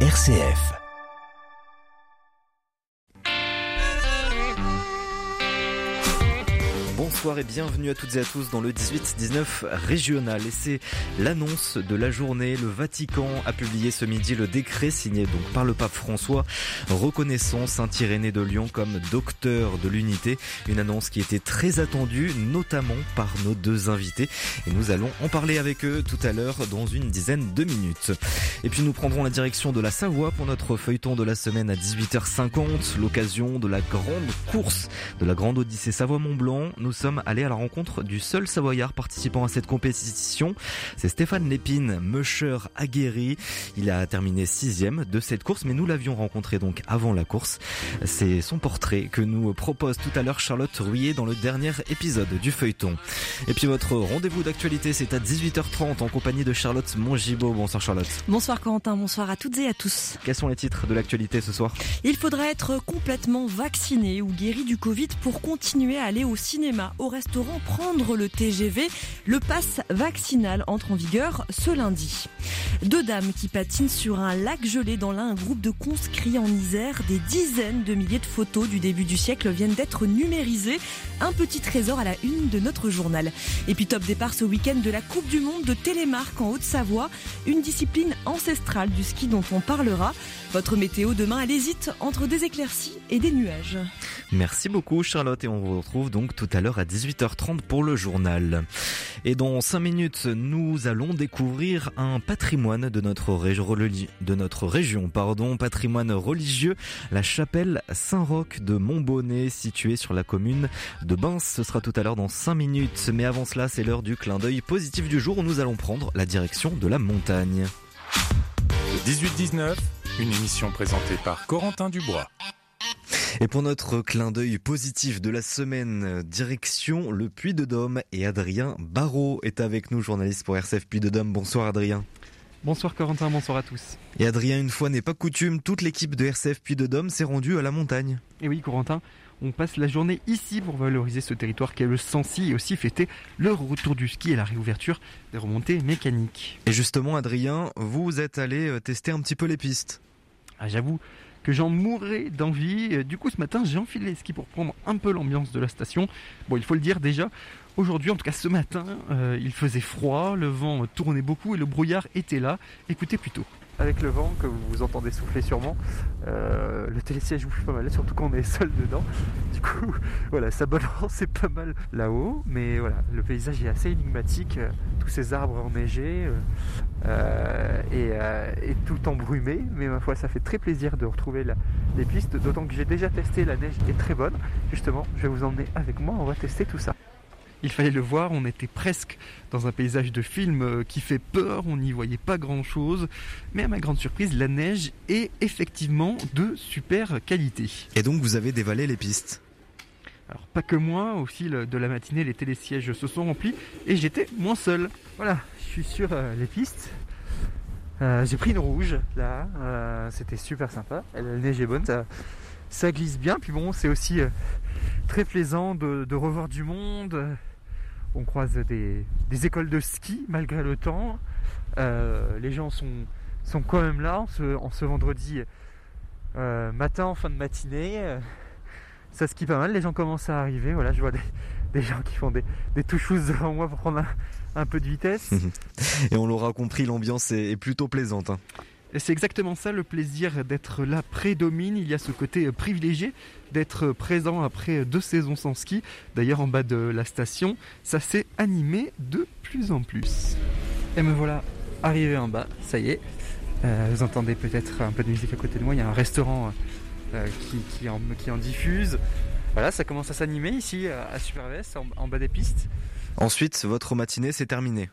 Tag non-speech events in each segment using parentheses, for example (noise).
RCF. Bonsoir et bienvenue à toutes et à tous dans le 18-19 régional. Et c'est l'annonce de la journée. Le Vatican a publié ce midi le décret signé donc par le pape François reconnaissant Saint-Irénée de Lyon comme docteur de l'unité. Une annonce qui était très attendue, notamment par nos deux invités. Et nous allons en parler avec eux tout à l'heure dans une dizaine de minutes. Et puis nous prendrons la direction de la Savoie pour notre feuilleton de la semaine à 18h50. L'occasion de la grande course de la grande Odyssée Savoie-Mont-Blanc. Nous sommes allés à la rencontre du seul Savoyard participant à cette compétition. C'est Stéphane Lépine, musher aguerri. Il a terminé sixième de cette course, mais nous l'avions rencontré donc avant la course. C'est son portrait que nous propose tout à l'heure Charlotte Rouillet dans le dernier épisode du feuilleton. Et puis votre rendez-vous d'actualité, c'est à 18h30 en compagnie de Charlotte Mongibaud. Bonsoir Charlotte. Bonsoir Quentin, bonsoir à toutes et à tous. Quels sont les titres de l'actualité ce soir? Il faudra être complètement vacciné ou guéri du Covid pour continuer à aller au cinéma au restaurant, prendre le TGV. Le pass vaccinal entre en vigueur ce lundi. Deux dames qui patinent sur un lac gelé dans l'un, un groupe de conscrits en Isère. Des dizaines de milliers de photos du début du siècle viennent d'être numérisées. Un petit trésor à la une de notre journal. Et puis top départ ce week-end de la Coupe du Monde de Télémark en Haute-Savoie. Une discipline ancestrale du ski dont on parlera. Votre météo demain, elle hésite entre des éclaircies et des nuages. Merci beaucoup Charlotte et on vous retrouve donc tout à l'heure à 18h30 pour le journal. Et dans 5 minutes, nous allons découvrir un patrimoine de notre, région, pardon, patrimoine religieux, la chapelle Saint-Roch de Montbonnet, située sur la commune de Bins. Ce sera tout à l'heure dans 5 minutes. Mais avant cela, c'est l'heure du clin d'œil positif du jour nous allons prendre la direction de la montagne. 18-19, une émission présentée par Corentin Dubois. Et pour notre clin d'œil positif de la semaine, direction le Puy de Dôme et Adrien Barrault est avec nous, journaliste pour RCF Puy de Dôme. Bonsoir Adrien. Bonsoir Corentin, bonsoir à tous. Et Adrien, une fois n'est pas coutume, toute l'équipe de RCF Puy de Dôme s'est rendue à la montagne. Et oui Corentin, on passe la journée ici pour valoriser ce territoire qu'est le Sancy et aussi fêter le retour du ski et la réouverture des remontées mécaniques. Et justement Adrien, vous êtes allé euh, tester un petit peu les pistes. Ah, j'avoue, que j'en mourrais d'envie. Du coup, ce matin, j'ai enfilé les skis pour prendre un peu l'ambiance de la station. Bon, il faut le dire déjà, aujourd'hui, en tout cas ce matin, euh, il faisait froid, le vent tournait beaucoup et le brouillard était là. Écoutez plutôt avec le vent que vous entendez souffler sûrement. Euh, le télésiège bouge pas mal, surtout quand on est seul dedans. Du coup, (laughs) voilà, ça balance pas mal là-haut, mais voilà, le paysage est assez énigmatique. Tous ces arbres enneigés euh, et, tout embrumé, mais ma foi, ça fait très plaisir de retrouver les pistes. D'autant que j'ai déjà testé, la neige est très bonne. Justement, je vais vous emmener avec moi, on va tester tout ça. Il fallait le voir, on était presque dans un paysage de film euh, qui fait peur, on n'y voyait pas grand chose, mais à ma grande surprise, la neige est effectivement de super qualité. Et donc vous avez dévalé les pistes alors pas que moi, au fil de la matinée, les télésièges se sont remplis et j'étais moins seul. Voilà, je suis sur euh, les pistes. Euh, j'ai pris une rouge là, c'était super sympa. La neige est bonne, ça, glisse bien. Puis bon, c'est aussi très plaisant de, revoir du monde on croise des, écoles de ski malgré le temps. Euh, les gens sont, sont quand même là en ce, vendredi euh, matin, en fin de matinée. ça skie pas mal, les gens commencent à arriver. Voilà, je vois des, gens qui font des, des touchous devant moi pour prendre un, peu de vitesse. (laughs) Et on l'aura compris, l'ambiance est, plutôt plaisante. Hein. C'est exactement ça, le plaisir d'être là prédomine. Il y a ce côté privilégié d'être présent après deux saisons sans ski. D'ailleurs, en bas de la station, ça s'est animé de plus en plus. Et me voilà arrivé en bas, ça y est. Euh, vous entendez peut-être un peu de musique à côté de moi. Il y a un restaurant euh, qui, en, diffuse. Voilà, ça commence à s'animer ici à Supervest, en bas des pistes. Ensuite, votre matinée s'est terminée.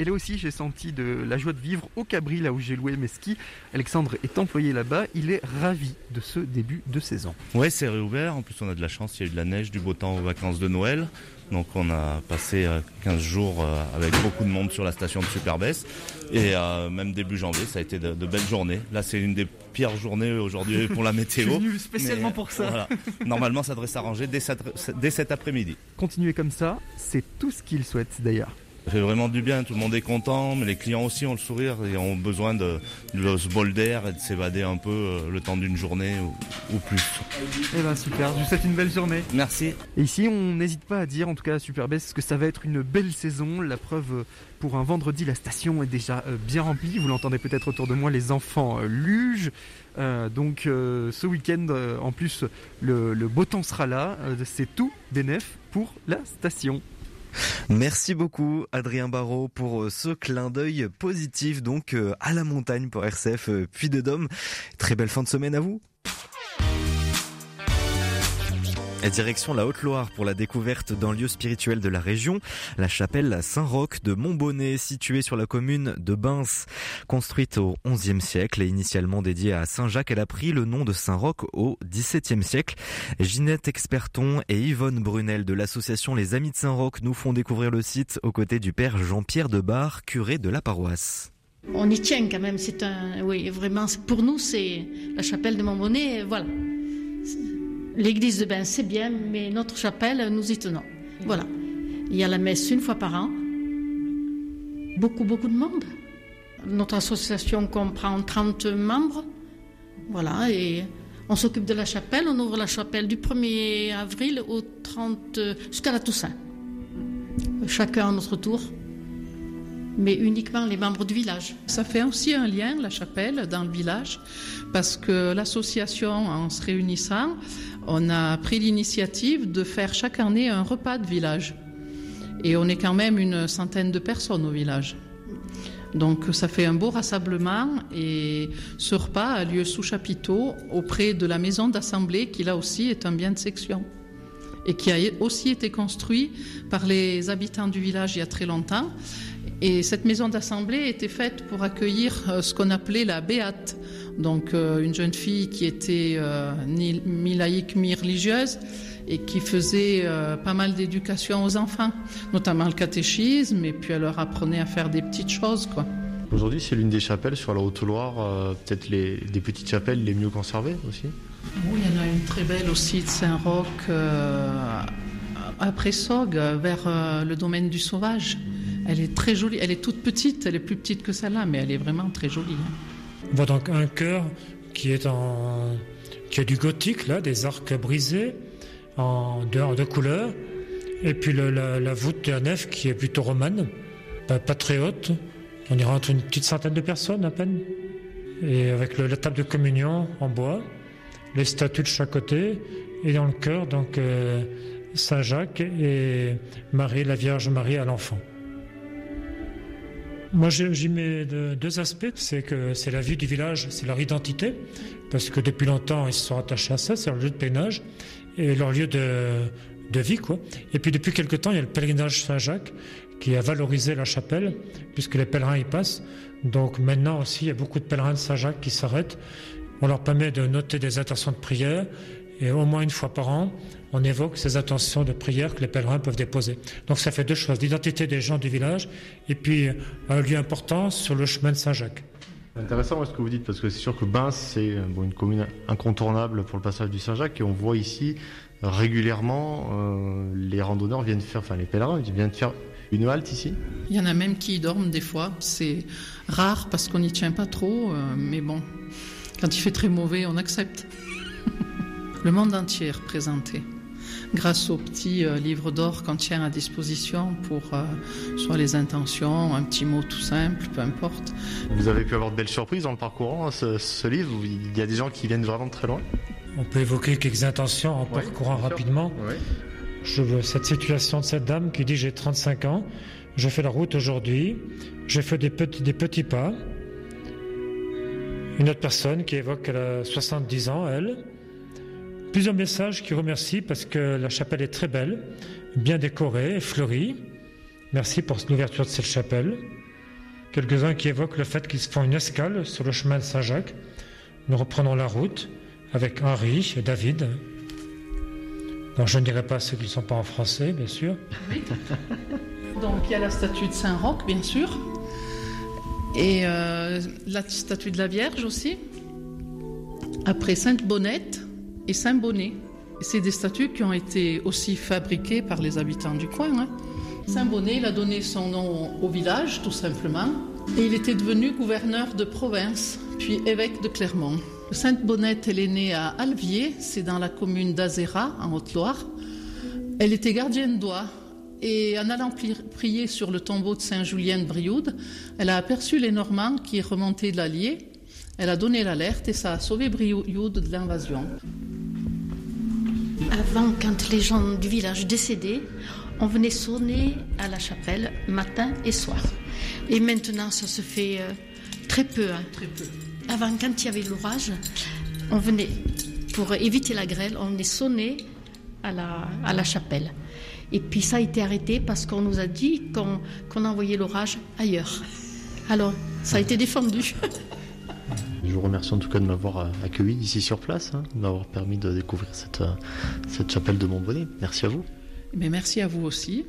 Et là aussi, j'ai senti de la joie de vivre au Cabri, là où j'ai loué mes skis. Alexandre est employé là-bas. Il est ravi de ce début de saison. Ouais, c'est réouvert. En plus, on a de la chance. Il y a eu de la neige, du beau temps aux vacances de Noël. Donc, on a passé 15 euh, jours euh, avec beaucoup de monde sur la station de Superbès. Et euh, même début janvier, ça a été de, belles journées. Là, c'est une des pires journées aujourd'hui pour la (laughs) météo. Je suis venu spécialement pour ça. Normalement, ça devrait s'arranger dès, dès cet après-midi. Continuer comme ça, c'est tout ce qu'il souhaite d'ailleurs. Ça fait vraiment du bien, tout le monde est content, mais les clients aussi ont le sourire et ont besoin de, de ce bol d'air et de s'évader un peu euh, le temps d'une journée ou, plus. Eh ben super, je vous souhaite une belle journée. Merci. Et ici, on n'hésite pas à dire, en tout cas à Superbest, que ça va être une belle saison. La preuve, pour un vendredi, la station est déjà euh, bien remplie. Vous l'entendez peut-être autour de moi, les enfants euh, lugent. donc ce week-end, en plus, le, le, beau temps sera là. C'est tout bénef pour la station. Merci beaucoup Adrien Barrault pour euh, ce clin d'œil positif donc euh, à la montagne pour RCF euh, Puy de Dôme. Très belle fin de semaine à vous. Direction la Haute-Loire pour la découverte d'un lieu spirituel de la région, la chapelle Saint-Roch de Montbonnet, située sur la commune de Bins. Construite au XIe siècle et initialement dédiée à Saint-Jacques, elle a pris le nom de Saint-Roch au XVIIe siècle. Ginette Experton et Yvonne Brunel de l'association Les Amis de Saint-Roch nous font découvrir le site aux côtés du père Jean-Pierre de Bar, curé de la paroisse. On y tient quand même, c'est un, oui, vraiment, pour nous, c'est la chapelle de Montbonnet, voilà. L'église de Bain, c'est bien, mais notre chapelle, nous y tenons. Voilà. Il y a la messe une fois par an. Beaucoup, beaucoup de monde. Notre association comprend 30 membres. Voilà, et on s'occupe de la chapelle. On ouvre la chapelle du 1er avril au 30, jusqu'à la Toussaint. Chacun à notre tour mais uniquement les membres du village. Ça fait aussi un lien, la chapelle, dans le village, parce que l'association, en se réunissant, on a pris l'initiative de faire chaque année un repas de village. Et on est quand même une centaine de personnes au village. Donc ça fait un beau rassemblement et ce repas a lieu sous chapiteau auprès de la maison d'assemblée qui là aussi est un bien de section et qui a aussi été construit par les habitants du village il y a très longtemps. Et cette maison d'assemblée était faite pour accueillir euh, ce qu'on appelait la béate, donc euh, une jeune fille qui était euh, ni mi-laïque, mi-religieuse et qui faisait pas mal d'éducation aux enfants, notamment le catéchisme, et puis elle leur apprenait à faire des petites choses. quoi. Aujourd'hui, c'est l'une des chapelles sur la Haute-Loire, peut-être les, des petites chapelles les mieux conservées aussi Oui, il y en a une très belle aussi de Saint-Roch, après Sog, vers le domaine du Sauvage. Elle est très jolie. Elle est toute petite. Elle est plus petite que celle-là, mais elle est vraiment très jolie. Hein. On voit donc un cœur qui est en qui a du gothique là, des arcs brisés en de, de couleur, et puis la, voûte de la nef qui est plutôt romane, pas, très haute. On y rentre une petite centaine de personnes à peine, et avec la table de communion en bois, les statues de chaque côté, et dans le cœur donc euh, Saint Jacques et Marie, la Vierge Marie à l'enfant. Moi, j'y mets deux aspects. C'est que c'est la vie du village, c'est leur identité, parce que depuis longtemps, ils se sont attachés à ça, c'est leur lieu de pèlerinage et leur lieu de, vie, quoi. Et puis depuis quelque temps, il y a le pèlerinage Saint-Jacques qui a valorisé la chapelle, puisque les pèlerins y passent. Donc maintenant aussi, il y a beaucoup de pèlerins de Saint-Jacques qui s'arrêtent. On leur permet de noter des intentions de prière, et au moins une fois par an, on évoque ces intentions de prière que les pèlerins peuvent déposer. Donc ça fait deux choses, l'identité des gens du village et puis un lieu important sur le chemin de Saint-Jacques. C'est intéressant ce que vous dites parce que c'est sûr que Bain c'est une commune incontournable pour le passage du Saint-Jacques et on voit ici régulièrement euh, les randonneurs viennent faire, enfin les pèlerins viennent faire une halte ici. Il y en a même qui y dorment des fois. C'est rare parce qu'on n'y tient pas trop, euh, mais bon, quand il fait très mauvais, on accepte. Le monde entier est représenté grâce au petit euh, livre d'or qu'on tient à disposition pour euh, soit les intentions, un petit mot tout simple, peu importe. Vous avez pu avoir de belles surprises en le parcourant ce, livre Il y a des gens qui viennent vraiment de très loin On peut évoquer quelques intentions en parcourant rapidement. Je veux cette situation de cette dame qui dit j'ai 35 ans, je fais la route aujourd'hui, j'ai fait des petits, des petits pas. Une autre personne qui évoque qu'elle a 70 ans, elle. Plusieurs messages qui remercient parce que la chapelle est très belle, bien décorée, fleurie. Merci pour l'ouverture de cette chapelle. Quelques-uns qui évoquent le fait qu'ils font une escale sur le chemin de Saint-Jacques. Nous reprenons la route avec Henri et David. je ne dirai pas ceux qui ne sont pas en français, bien sûr. Oui. Donc il y a la statue de Saint-Roch, bien sûr. Et euh, la statue de la Vierge aussi. Après Sainte-Bonnette et Saint-Bonnet. C'est des statues qui ont été aussi fabriquées par les habitants du coin. Hein. Saint-Bonnet, il a donné son nom au village, tout simplement. Et il était devenu gouverneur de province, puis évêque de Clermont. Sainte-Bonnette, elle est née à Alvier, c'est dans la commune d'Azéra, en Haute-Loire. Elle était gardienne d'oie et en allant prier sur le tombeau de Saint-Julien de Brioude, elle a aperçu les Normands qui remontaient de l'Allier. Elle a donné l'alerte et ça a sauvé Brioude de l'invasion. Avant, quand les gens du village décédaient, on venait sonner à la chapelle matin et soir. Et maintenant, ça se fait euh, très peu. Hein. Très peu. Avant, quand il y avait l'orage, on venait, pour éviter la grêle, on venait sonner à la, à la chapelle. Et puis ça a été arrêté parce qu'on nous a dit qu'on envoyait l'orage ailleurs. Alors, ça a été défendu. (laughs) Je vous remercie en tout cas de m'avoir euh, accueilli ici sur place, hein, de m'avoir permis de découvrir cette, euh, cette chapelle de Montbonnet. Merci à vous. Mais merci à vous aussi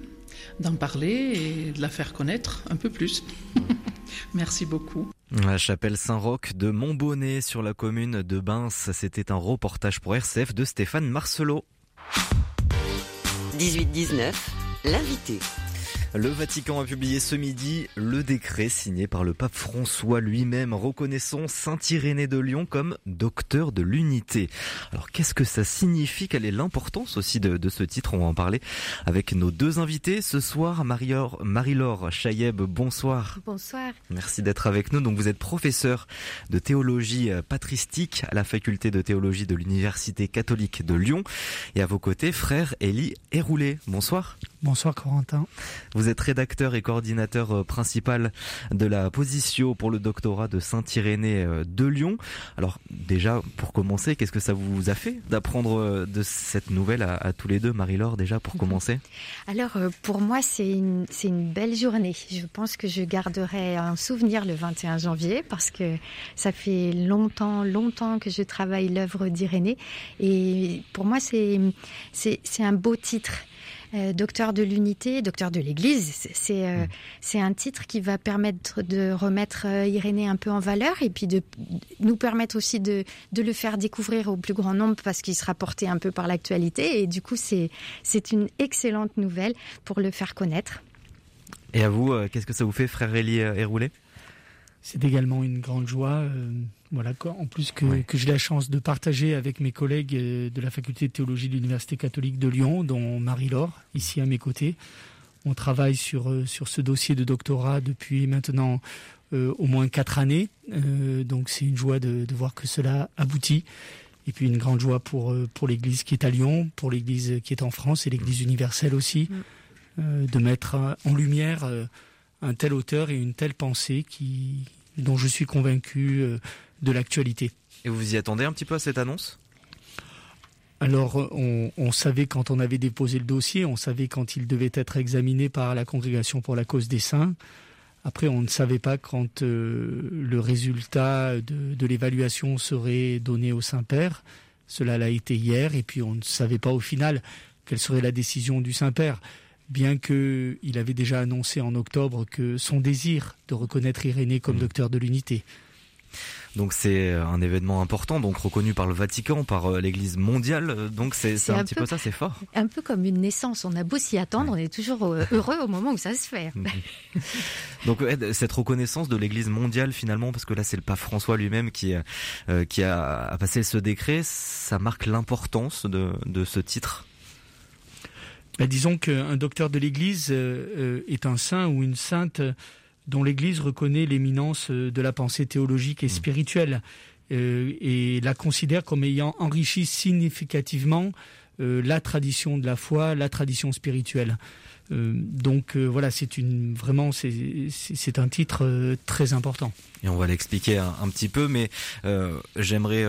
d'en parler et de la faire connaître un peu plus. (laughs) merci beaucoup. La chapelle Saint-Roch de Montbonnet sur la commune de Bins, c'était un reportage pour RCF de Stéphane Marcelot. 18-19, l'invité. Le Vatican a publié ce midi le décret signé par le pape François lui-même reconnaissant Saint Irénée de Lyon comme docteur de l'unité. Alors qu'est-ce que ça signifie? Quelle est l'importance aussi de, ce titre? On va en parler avec nos deux invités ce soir. Marie-Laure Chayeb, bonsoir. Bonsoir. Merci d'être avec nous. Donc vous êtes professeur de théologie euh, patristique à la faculté de théologie de l'Université catholique de Lyon. Et à vos côtés, frère Élie Héroulé. Bonsoir. Bonsoir Corentin. Vous êtes rédacteur et coordinateur euh, principal de la position pour le doctorat de Saint-Irénée euh, de Lyon. Alors déjà, pour commencer, qu'est-ce que ça vous a fait d'apprendre euh, de cette nouvelle à, tous les deux, Marie-Laure, déjà pour mhm. commencer? Alors pour moi, c'est une, une belle journée. Je pense que je garderai un souvenir le 21 janvier parce que ça fait longtemps, longtemps que je travaille l'œuvre d'Irénée. Et pour moi, c'est un beau titre. Euh, docteur de l'unité, docteur de l'Église. C'est euh, mm. c'est un titre qui va permettre de remettre euh, Irénée un peu en valeur et puis de nous permettre aussi de, de le faire découvrir au plus grand nombre parce qu'il sera porté un peu par l'actualité. Et du coup, c'est une excellente nouvelle pour le faire connaître. Et à vous, qu'est-ce que ça vous fait, frère Élie Héroulé? C'est également une grande joie. Voilà, en plus que, que j'ai la chance de partager avec mes collègues euh, de la faculté de théologie de l'Université catholique de Lyon, dont Marie-Laure, ici à mes côtés. On travaille sur, euh, sur ce dossier de doctorat depuis maintenant euh, au moins quatre années. donc c'est une joie de, de, voir que cela aboutit. Et puis une grande joie pour, pour l'Église qui est à Lyon, pour l'Église qui est en France et l'Église universelle aussi, mm. de mettre en lumière un tel auteur et une telle pensée qui, dont je suis convaincu de l'actualité. Et vous vous y attendez un petit peu à cette annonce? Alors, on, savait quand on avait déposé le dossier, on savait quand il devait être examiné par la Congrégation pour la cause des saints. Après, on ne savait pas quand euh, le résultat de, l'évaluation serait donné au Saint-Père. Cela l'a été hier, et puis on ne savait pas au final quelle serait la décision du Saint-Père, bien qu'il avait déjà annoncé en octobre que son désir de reconnaître Irénée comme mmh. docteur de l'unité. Donc c'est un événement important, donc reconnu par le Vatican, par euh, l'Église mondiale. Donc c'est un, petit peu, ça, c'est fort. Un peu comme une naissance. On a beau s'y attendre, on est toujours euh, heureux au moment où ça se fait. Mhm. (laughs) donc cette reconnaissance de l'Église mondiale finalement, parce que là c'est le pape François lui-même qui euh, qui a, passé ce décret, ça marque l'importance de, de ce titre. Bah, disons qu'un docteur de l'Église est un saint ou une sainte dont l'Église reconnaît l'éminence euh, de la pensée théologique et mmh. spirituelle euh, et la considère comme ayant enrichi significativement euh, la tradition de la foi, la tradition spirituelle. donc voilà, c'est une vraiment c'est un titre très important. Et on va l'expliquer un, petit peu, mais j'aimerais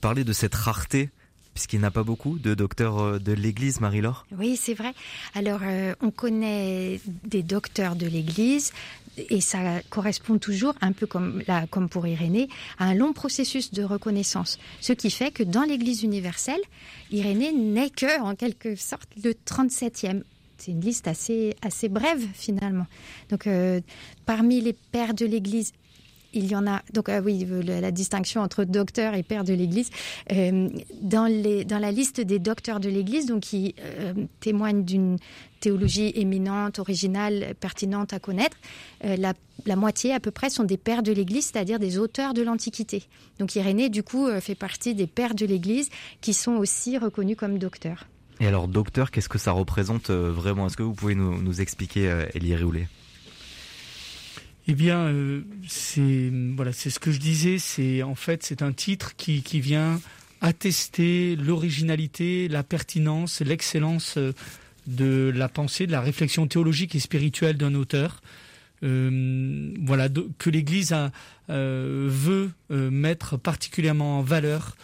parler de cette rareté puisqu'il n'a pas beaucoup de docteurs de l'Église, Marie-Laure Oui, c'est vrai. Alors, on connaît des docteurs de l'Église, et ça correspond toujours, un peu comme, comme pour Irénée, à un long processus de reconnaissance. Ce qui fait que dans l'Église universelle, Irénée n'est que, en quelque sorte, le 37e. C'est une liste assez, assez brève, finalement. Donc, euh, parmi les pères de l'Église il y en a. Donc euh, oui, la, distinction entre docteur et père de l'Église. Euh, dans, les, dans la liste des docteurs de l'Église, donc qui euh, témoignent d'une théologie éminente, originale, pertinente à connaître, la, la, moitié à peu près sont des pères de l'Église, c'est-à-dire des auteurs de l'Antiquité. Donc Irénée, du coup, fait partie des pères de l'Église qui sont aussi reconnus comme docteurs. Et alors, docteur, qu'est-ce que ça représente vraiment? Est-ce que vous pouvez nous, nous expliquer, Elie Rioulé? Eh bien, euh, c'est voilà, c'est ce que je disais. C'est en fait, c'est un titre qui, qui vient attester l'originalité, la pertinence, l'excellence euh, de la pensée, de la réflexion théologique et spirituelle d'un auteur. Euh, voilà, que l'Église veut mettre particulièrement en valeur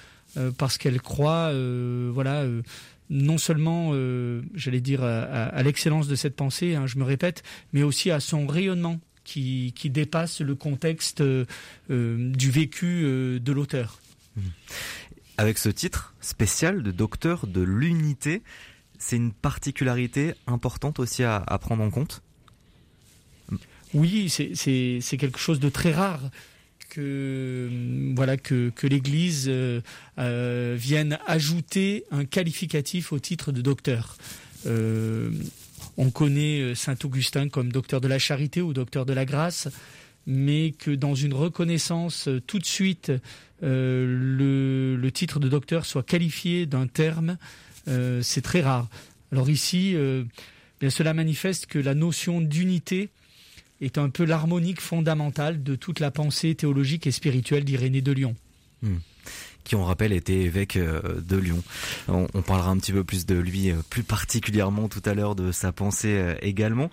parce qu'elle croit, voilà non seulement, j'allais dire, à, l'excellence de cette pensée, hein, je me répète, mais aussi à son rayonnement qui, dépasse le contexte euh, du vécu euh, de l'auteur. Mmh. Avec ce titre spécial de docteur de l'unité, c'est une particularité importante aussi à, prendre en compte? Oui, c'est quelque chose de très rare que voilà que, l'Église euh, vienne ajouter un qualificatif au titre de docteur. On connaît euh, Saint Augustin comme docteur de la charité ou docteur de la grâce, mais que dans une reconnaissance euh, tout de suite, euh, le, titre de docteur soit qualifié d'un terme, c'est très rare. Alors ici, cela manifeste que la notion d'unité est un peu l'harmonique fondamentale de toute la pensée théologique et spirituelle d'Irénée de Lyon. Hmm qui on rappelle était évêque euh, de Lyon. On, parlera un petit peu plus de lui, euh, plus particulièrement tout à l'heure de sa pensée euh, également.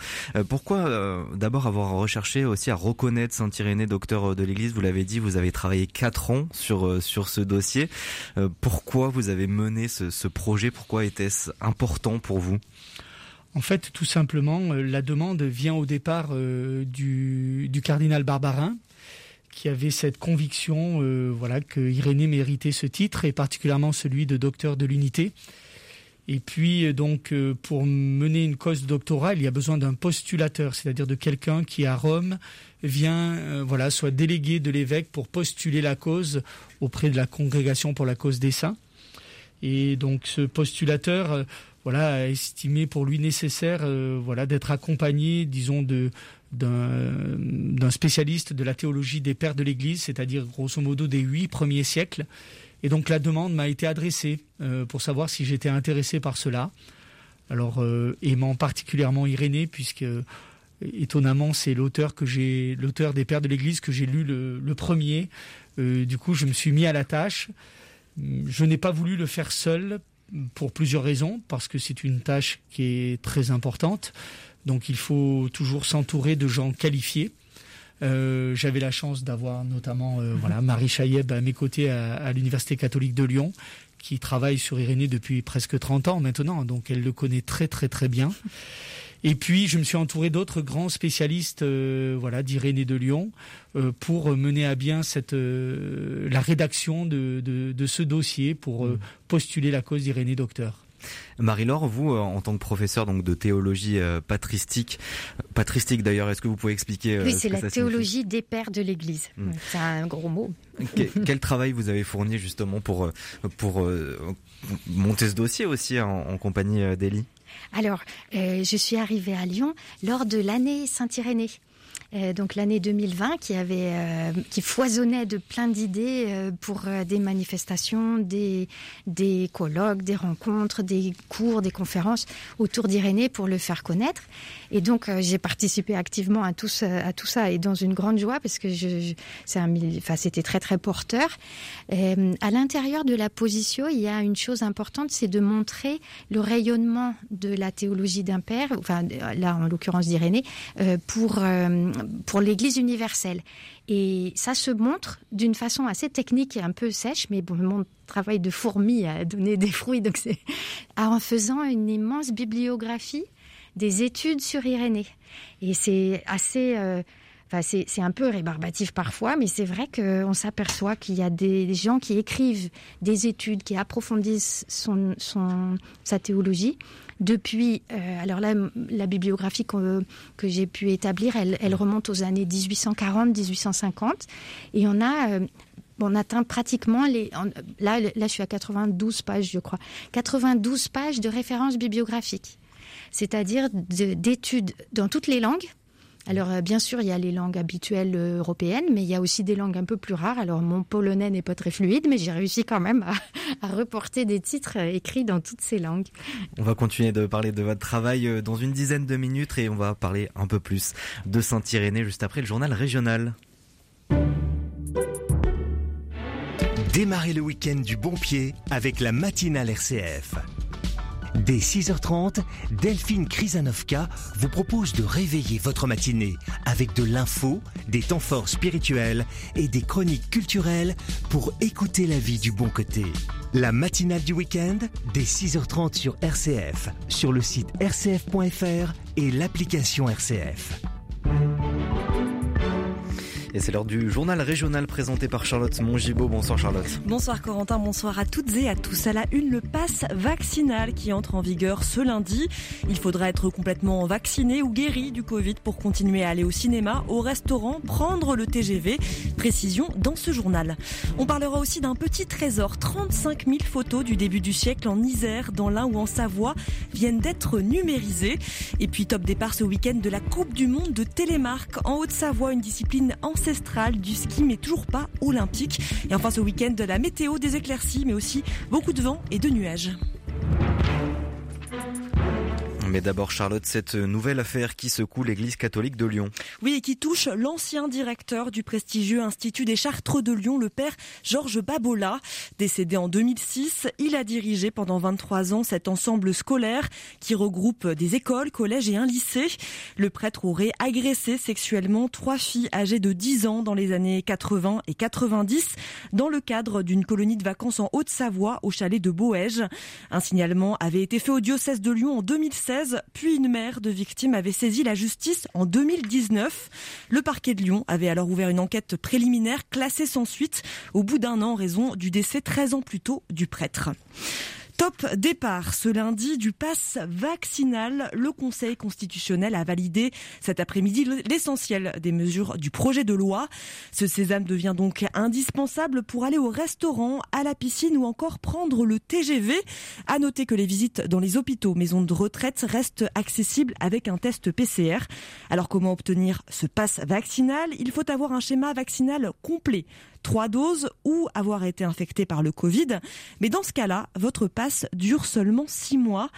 Pourquoi d'abord avoir recherché aussi à reconnaître Saint-Irénée, docteur de l'Église Vous l'avez dit, vous avez travaillé quatre ans sur sur ce dossier. Pourquoi vous avez mené ce, projet? Pourquoi était-ce important pour vous? En fait, tout simplement, la demande vient au départ du, du, cardinal Barbarin, qui avait cette conviction euh, voilà, que Irénée méritait ce titre, et particulièrement celui de docteur de l'unité. Et puis, euh, donc, euh, pour mener une cause doctorale, il y a besoin d'un postulateur, c'est-à-dire de quelqu'un qui, à Rome, vient, voilà, soit délégué de l'évêque pour postuler la cause auprès de la congrégation pour la cause des saints. Et donc, ce postulateur, voilà, a estimé pour lui nécessaire, voilà, d'être accompagné, disons, de d'un spécialiste de la théologie des pères de l'Église, c'est-à-dire grosso modo des huit premiers siècles. Et donc la demande m'a été adressée euh, pour savoir si j'étais intéressé par cela. Alors euh, aimant particulièrement Irénée, puisque étonnamment c'est l'auteur que j'ai, l'auteur des pères de l'Église que j'ai lu le, premier. Euh, du coup, je me suis mis à la tâche. Je n'ai pas voulu le faire seul pour plusieurs raisons, parce que c'est une tâche qui est très importante. Donc il faut toujours s'entourer de gens qualifiés. Euh, j'avais la chance d'avoir notamment euh, voilà Marie Chaïeb à mes côtés à, l'Université catholique de Lyon, qui travaille sur Irénée depuis presque 30 ans maintenant, donc elle le connaît très très très bien. Et puis je me suis entouré d'autres grands spécialistes euh, voilà d'Irénée de Lyon pour mener à bien cette la rédaction de, de, ce dossier pour mmh. postuler la cause d'Irénée Docteur. Marie-Laure, vous, euh, en tant que professeur donc de théologie euh, patristique, patristique d'ailleurs, est-ce que vous pouvez expliquer euh, Oui, c'est la théologie des pères de l'Église. Hmm. C'est un gros mot. (laughs) Quel, travail vous avez fourni justement pour pour monter ce dossier aussi en, compagnie d'Élie? Alors, je suis arrivée à Lyon lors de l'année Saint-Irénée. Euh, donc l'année 2020 qui avait euh, qui foisonnait de plein d'idées euh, pour des manifestations, des des colloques, des rencontres, des cours, des conférences autour d'Irénée pour le faire connaître. Et donc j'ai participé activement à tout ça, à tout ça et dans une grande joie parce que je, c'est un enfin c'était très très porteur. à l'intérieur de la position, il y a une chose importante, c'est de montrer le rayonnement de la théologie d'un père, enfin là en l'occurrence d'Irénée, pour pour l'Église universelle. Et ça se montre d'une façon assez technique et un peu sèche, mais mon travail de fourmi a donné des fruits, donc (laughs) en faisant une immense bibliographie des études sur Irénée. Et c'est assez, euh, enfin c'est un peu rébarbatif parfois, mais c'est vrai qu'on s'aperçoit qu'il y a des gens qui écrivent des études, qui approfondissent son, son, sa théologie depuis, alors là, la bibliographie que, que j'ai pu établir, elle, elle, remonte aux années 1840-1850. Et on a on atteint pratiquement les. Là, là, je suis à 92 pages, je crois. 92 pages de références bibliographiques, c'est-à-dire d'études dans toutes les langues. Alors, euh, bien sûr, il y a les langues habituelles euh, européennes, mais il y a aussi des langues un peu plus rares. Alors, mon polonais n'est pas très fluide, mais j'ai réussi quand même à, (laughs) reporter des titres euh, écrits dans toutes ces langues. On va continuer de parler de votre travail dans une dizaine de minutes et on va parler un peu plus de Saint-Irénée juste après le journal régional. Démarrez le week-end du bon pied avec la matinale RCF. Dès 6h30, Delphine Krizanovka vous propose de réveiller votre matinée avec de l'info, des temps forts spirituels et des chroniques culturelles pour écouter la vie du bon côté. La matinale du week-end, dès 6h30 sur RCF, sur le site rcf.fr et l'application RCF. C'est l'heure du journal régional présenté par Charlotte Mongibaud. Bonsoir Charlotte. Bonsoir Corentin, bonsoir à toutes et à tous. À la une, le pass vaccinal qui entre en vigueur ce lundi. Il faudra être complètement vacciné ou guéri du Covid pour continuer à aller au cinéma, au restaurant, prendre le TGV. Précision dans ce journal. On parlera aussi d'un petit trésor. 35 000 photos du début du siècle en Isère, dans l'Ain ou en Savoie viennent d'être numérisées. Et puis top départ ce week-end de la Coupe du Monde de Télémarque en Haute-Savoie, une discipline en du ski, mais toujours pas olympique. Et enfin ce week-end, de la météo, des éclaircies, mais aussi beaucoup de vent et de nuages. Mais d'abord, Charlotte, cette nouvelle affaire qui secoue l'église catholique de Lyon. Oui, et qui touche l'ancien directeur du prestigieux Institut des Chartres de Lyon, le père Georges Babola. Décédé en 2006, il a dirigé pendant 23 ans cet ensemble scolaire qui regroupe des écoles, collèges et un lycée. Le prêtre aurait agressé sexuellement trois filles âgées de 10 ans dans les années 80 et 90 dans le cadre d'une colonie de vacances en Haute-Savoie au chalet de Boège. Un signalement avait été fait au diocèse de Lyon en 2016 puis une mère de victime avait saisi la justice en 2019. Le parquet de Lyon avait alors ouvert une enquête préliminaire classée sans suite au bout d'un an en raison du décès 13 ans plus tôt du prêtre. Top départ ce lundi du pass vaccinal. Le Conseil constitutionnel a validé cet après-midi l'essentiel des mesures du projet de loi. Ce sésame devient donc indispensable pour aller au restaurant, à la piscine ou encore prendre le TGV. À noter que les visites dans les hôpitaux, maisons de retraite restent accessibles avec un test PCR. Alors comment obtenir ce pass vaccinal? Il faut avoir un schéma vaccinal complet trois doses ou avoir été infecté par le Covid. Mais dans ce cas-là, votre passe dure seulement six mois,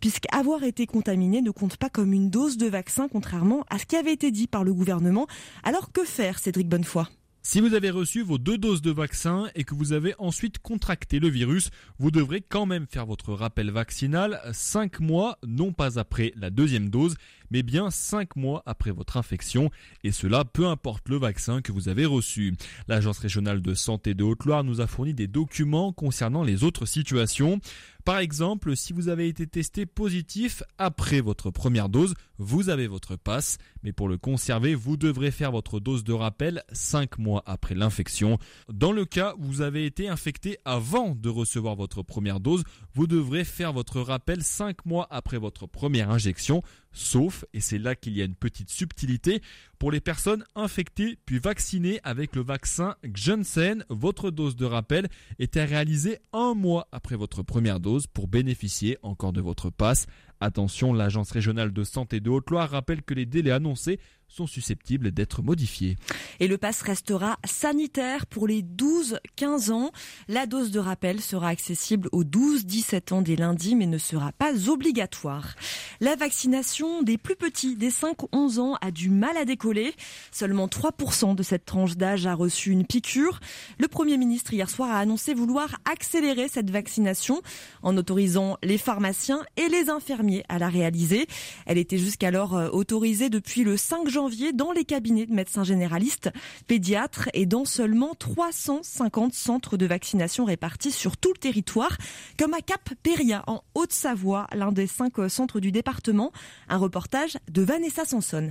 puisqu'avoir été contaminé ne compte pas comme une dose de vaccin, contrairement à ce qui avait été dit par le gouvernement. Alors que faire, Cédric Bonnefoy? Si vous avez reçu vos deux doses de vaccin et que vous avez ensuite contracté le virus, vous devrez quand même faire votre rappel vaccinal 5 mois, non pas après la deuxième dose, mais bien 5 mois après votre infection, et cela peu importe le vaccin que vous avez reçu. L'Agence régionale de santé de Haute-Loire nous a fourni des documents concernant les autres situations. Par exemple, si vous avez été testé positif après votre première dose, vous avez votre passe, mais pour le conserver, vous devrez faire votre dose de rappel 5 mois après l'infection. Dans le cas où vous avez été infecté avant de recevoir votre première dose, vous devrez faire votre rappel 5 mois après votre première injection, sauf, et c'est là qu'il y a une petite subtilité, pour les personnes infectées puis vaccinées avec le vaccin Johnson, votre dose de rappel était réalisée un mois après votre première dose pour bénéficier encore de votre passe. Attention, l'Agence régionale de santé de Haute-Loire rappelle que les délais annoncés sont susceptibles d'être modifiés. Et le pass restera sanitaire pour les 12-15 ans. La dose de rappel sera accessible aux 12-17 ans dès lundi, mais ne sera pas obligatoire. La vaccination des plus petits, des 5-11 ans, a du mal à décoller. Seulement 3% de cette tranche d'âge a reçu une piqûre. Le Premier ministre hier soir a annoncé vouloir accélérer cette vaccination en autorisant les pharmaciens et les infirmiers à la réaliser. Elle était jusqu'alors euh, autorisée depuis le 5 janvier dans les cabinets de médecins généralistes, pédiatres et dans seulement 350 centres de vaccination répartis sur tout le territoire, comme à Cap-Péria en Haute-Savoie, l'un des cinq centres du département. Un reportage de Vanessa Sanson.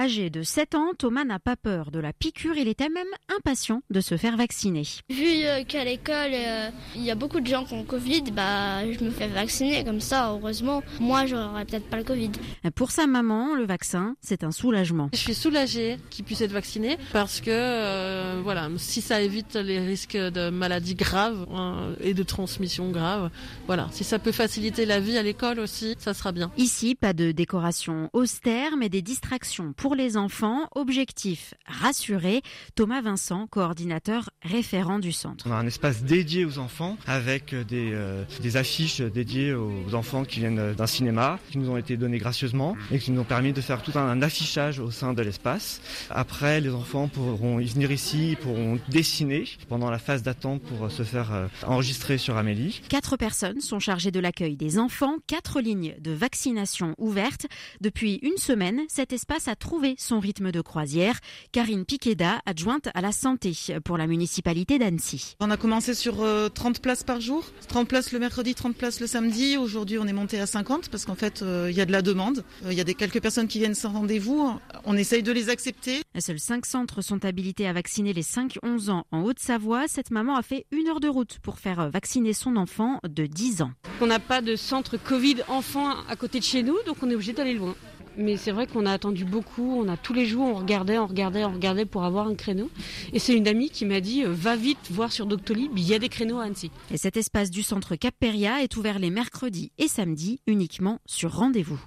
Âgé de 7 ans, Thomas n'a pas peur de la piqûre, il était même impatient de se faire vacciner. Vu euh, qu'à l'école, euh, il y a beaucoup de gens qui ont Covid, bah, je me fais vacciner comme ça, heureusement. Moi, j'aurais peut-être pas le Covid. Pour sa maman, le vaccin, c'est un soulagement. Je suis soulagée qu'il puisse être vacciné parce que, euh, voilà, si ça évite les risques de maladies graves hein, et de transmission grave, voilà, si ça peut faciliter la vie à l'école aussi, ça sera bien. Ici, pas de décoration austère, mais des distractions pour les enfants. Objectif rassurer. Thomas Vincent, coordinateur référent du centre. On a un espace dédié aux enfants avec des, euh, des affiches dédiées aux enfants qui viennent d'un cinéma, qui nous ont été données gracieusement et qui nous ont permis de faire tout un affichage au sein de l'espace. Après, les enfants pourront y venir ici, ils pourront dessiner pendant la phase d'attente pour se faire euh, enregistrer sur Amélie. Quatre personnes sont chargées de l'accueil des enfants, quatre lignes de vaccination ouvertes. Depuis une semaine, cet espace a trouvé son rythme de croisière. Karine Piqueda, adjointe à la santé pour la municipalité d'Annecy. On a commencé sur 30 euh, places par jour, 30 places le mercredi, 30 places le samedi. Aujourd'hui, on est monté à 50 parce qu'en fait, euh, il y a de la demande. Euh, il y a des quelques personnes qui viennent sans rendez-vous. On essaye de les accepter. Seuls 5 centres sont habilités à vacciner les 5-11 ans en Haute-Savoie. Cette maman a fait une heure de route pour faire vacciner son enfant de 10 ans. On n'a pas de centre Covid enfant à côté de chez nous, donc on est obligé d'aller loin. Mais c'est vrai qu'on a attendu beaucoup. On a tous les jours, on regardait, on regardait, on regardait pour avoir un créneau. Et c'est une amie qui m'a dit euh, va vite voir sur Doctolib, il y a des créneaux à Annecy. Et cet espace du centre Cap est ouvert les mercredis et samedis uniquement sur rendez-vous.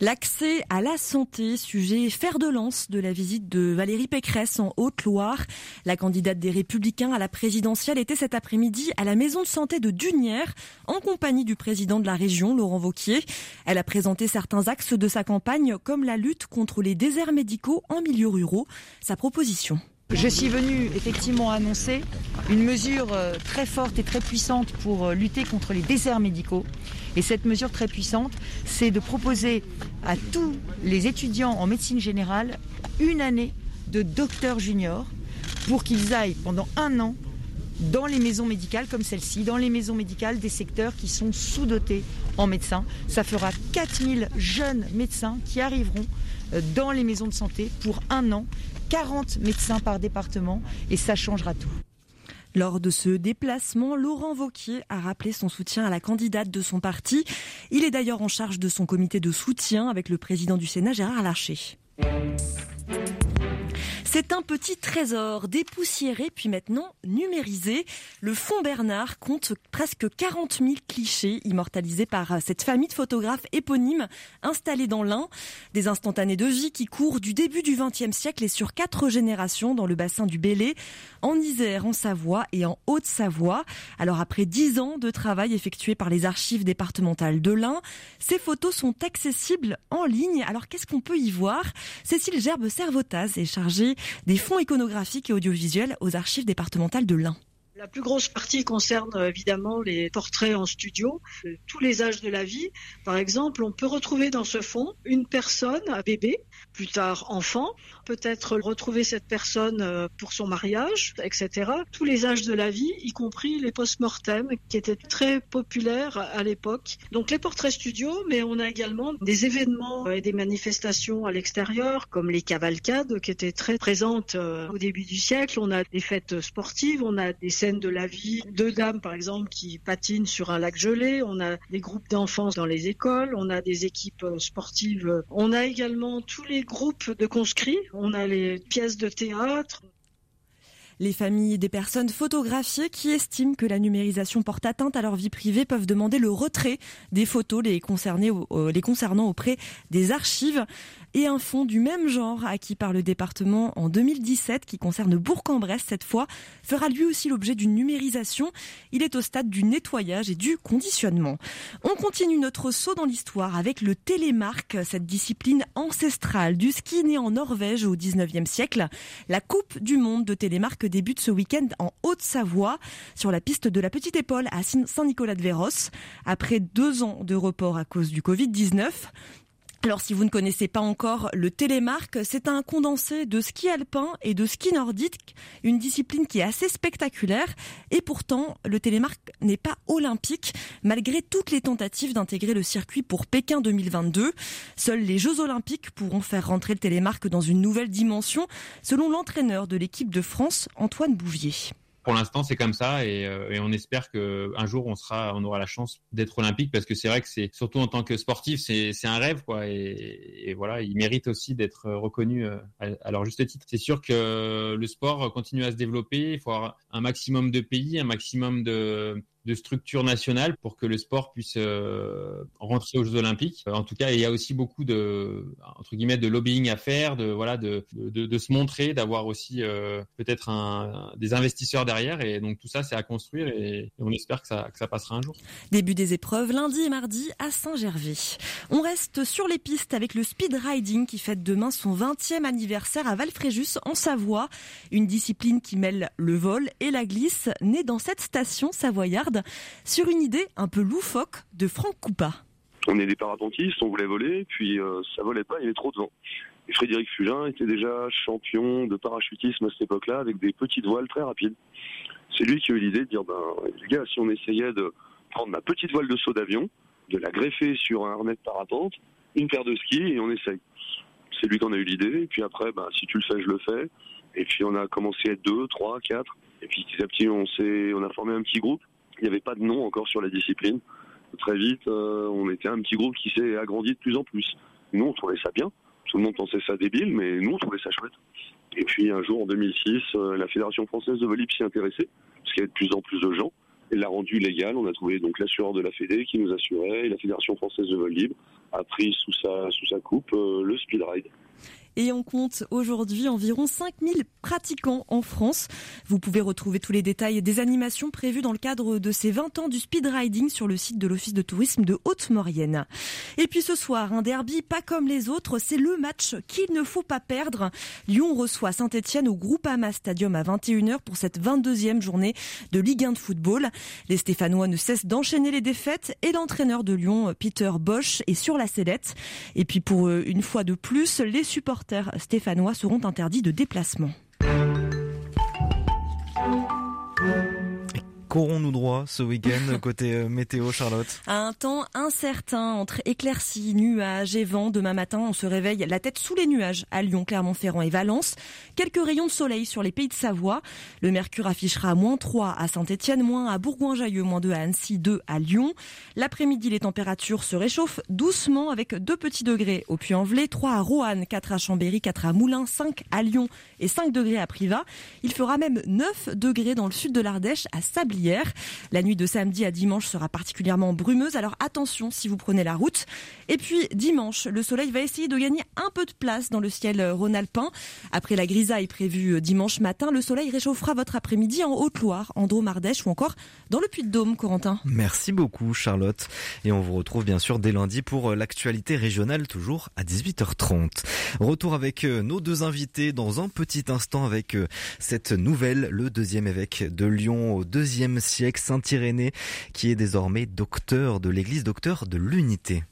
L'accès à la santé, sujet fer de lance de la visite de Valérie Pécresse en Haute-Loire. La candidate des Républicains à la présidentielle était cet après-midi à la maison de santé de Dunière en compagnie du président de la région, Laurent Vauquier. Elle a présenté certains axes de sa campagne comme la lutte contre les déserts médicaux en milieu ruraux. Sa proposition. Je suis venue effectivement annoncer une mesure euh, très forte et très puissante pour euh, lutter contre les déserts médicaux. Et cette mesure très puissante, c'est de proposer à tous les étudiants en médecine générale une année de docteur junior pour qu'ils aillent pendant un an dans les maisons médicales comme celle-ci, dans les maisons médicales des secteurs qui sont sous-dotés en médecins. Ça fera 4000 jeunes médecins qui arriveront euh, dans les maisons de santé pour un an, 40 médecins par département, et ça changera tout. Lors de ce déplacement, Laurent Vauquier a rappelé son soutien à la candidate de son parti. Il est d'ailleurs en charge de son comité de soutien avec le président du Sénat, Gérard Larcher. C'est un petit trésor dépoussiéré puis maintenant numérisé. Le Fonds Bernard compte presque 40 000 clichés immortalisés par cette famille de photographes éponymes installés dans l'Ain. Des instantanés de vie qui courent du début du XXe siècle et sur quatre générations dans le bassin du Bélé, en Isère, en Savoie et en Haute-Savoie. Alors après dix ans de travail effectué par les archives départementales de l'Ain, ces photos sont accessibles en ligne. Alors qu'est-ce qu'on peut y voir? Cécile Gerbe-Servotaz est chargée des fonds iconographiques et audiovisuels aux archives départementales de l'Ain. La plus grosse partie concerne euh, évidemment les portraits en studio, de tous les âges de la vie. Par exemple, on peut retrouver dans ce fonds une personne, un bébé, plus tard enfant, peut-être retrouver cette personne euh, pour son mariage, etc. Tous les âges de la vie, y compris les post-mortem, qui étaient très populaires à l'époque. Donc les portraits studio, mais on a également des événements et des manifestations à l'extérieur, comme les cavalcades, qui étaient très présentes euh, au début du siècle. On a des fêtes sportives, on a des scènes de la vie, deux dames par exemple qui patinent sur un lac gelé, on a des groupes d'enfants dans les écoles, on a des équipes euh, sportives, on a également tous les groupes de conscrits, on a les pièces de théâtre, les familles des personnes photographiées qui estiment que la numérisation porte atteinte à leur vie privée peuvent demander le retrait des photos les, les concernant auprès des archives et un fonds du même genre acquis par le département en 2017 qui concerne Bourg-en-Bresse cette fois fera lui aussi l'objet d'une numérisation. Il est au stade du nettoyage et du conditionnement. On continue notre saut dans l'histoire avec le télémarque, cette discipline ancestrale du ski né en Norvège au 19e siècle. La Coupe du monde de télémarque débute ce week-end en Haute-Savoie sur la piste de la Petite Épaule à Saint-Nicolas-de-Véros. Après deux ans de report à cause du Covid-19, Alors si vous ne connaissez pas encore le télémarque, c'est un condensé de ski alpin et de ski nordique, une discipline qui est assez spectaculaire et pourtant le télémarque n'est pas olympique malgré toutes les tentatives d'intégrer le circuit pour Pékin 2022. Seuls les Jeux olympiques pourront faire rentrer le télémarque dans une nouvelle dimension selon l'entraîneur de l'équipe de France, Antoine Bouvier pour l'instant, c'est comme ça et, euh, et on espère que un jour on sera, on aura la chance d'être olympique parce que c'est vrai que c'est surtout en tant que sportif, c'est un rêve quoi et, et voilà, ils méritent aussi d'être reconnus euh, à, à, leur juste titre. C'est sûr que le sport continue à se développer, il faut avoir un maximum de pays, un maximum de de structure nationale pour que le sport puisse euh, rentrer aux Jeux Olympiques. En tout cas, il y a aussi beaucoup de entre guillemets de lobbying à faire, de voilà, de de, de se montrer, d'avoir aussi euh, peut-être un, des investisseurs derrière. Et donc tout ça, c'est à construire et, et, on espère que ça que ça passera un jour. Début des épreuves lundi et mardi à Saint-Gervais. On reste sur les pistes avec le speed riding qui fête demain son 20e anniversaire à Valfréjus en Savoie, une discipline qui mêle le vol et la glisse, née dans cette station savoyarde sur une idée un peu loufoque de Franck Coupa. On est des parapentistes, on voulait voler, puis euh, ça volait pas, il y avait trop de vent. Frédéric Fulin était déjà champion de parachutisme à cette époque-là, avec des petites voiles très rapides. C'est lui qui a eu l'idée de dire, ben, les gars, si on essayait de prendre ma petite voile de saut d'avion, de la greffer sur un harnais de parapente, une paire de skis, et on essaye. C'est lui qui en a eu l'idée, et puis après, ben, si tu le fais, je le fais. Et puis on a commencé à être deux, trois, quatre, et puis petit à petit, on s'est, on a formé un petit groupe il n'y avait pas de nom encore sur la discipline. Très vite, euh, on était un petit groupe qui s'est agrandi de plus en plus. Nous, on trouvait ça bien. Tout le monde pensait ça débile, mais nous, on trouvait ça chouette. Et puis un jour, en 2006, euh, la Fédération française de volleyball s'y intéressait, parce qu'il y avait de plus en plus de gens. Elle l'a rendu légal. On a trouvé donc l'assureur de la Fédé qui nous assurait, et la Fédération française de volleyball a pris sous sa, sous sa coupe euh, le speed ride et on compte aujourd'hui environ 5000 pratiquants en France. Vous pouvez retrouver tous les détails des animations prévues dans le cadre de ces 20 ans du speed riding sur le site de l'Office de tourisme de Haute-Maurienne. Et puis ce soir, un derby pas comme les autres, c'est le match qu'il ne faut pas perdre. Lyon reçoit Saint-Etienne au Groupama Stadium à 21h pour cette 22e journée de Ligue 1 de football. Les Stéphanois ne cessent d'enchaîner les défaites et l'entraîneur de Lyon, Peter Bosch, est sur la sellette. Et puis pour euh, une fois de plus, les supporters stéphanois seront interdits de déplacement. Courons-nous droit ce week-end (laughs) côté euh, météo, Charlotte? Un temps incertain entre éclaircies, nuages et vent. Demain matin, on se réveille la tête sous les nuages à Lyon, Clermont-Ferrand et Valence. Quelques rayons de soleil sur les pays de Savoie. Le mercure affichera moins 3 à Saint-Etienne, moins à Bourgoin-Jallieu, moins 2 à Annecy, 2 à Lyon. L'après-midi, les températures se réchauffent doucement avec 2 petits degrés au Puy-en-Velay, 3 à Roanne, 4 à Chambéry, 4 à Moulins, 5 à Lyon et 5 degrés à Privas. Il fera même 9 degrés dans le sud de l'Ardèche à Sablières. La nuit de samedi à dimanche sera particulièrement brumeuse, alors attention si vous prenez la route. Et puis dimanche, le soleil va essayer de gagner un peu de place dans le ciel rhône-alpin. Après la grisaille prévue dimanche matin, le soleil réchauffera votre après-midi en Haute-Loire, en Drôme-Ardèche ou encore dans le Puy-de-Dôme, Corentin. Merci beaucoup Charlotte. Et on vous retrouve bien sûr dès lundi pour l'actualité régionale, toujours à 18h30. Retour avec euh, nos deux invités dans un petit instant avec euh, cette nouvelle, le deuxième évêque de Lyon au deuxième siècle, Saint Irénée, qui est désormais docteur de l'Église, docteur de l'unité.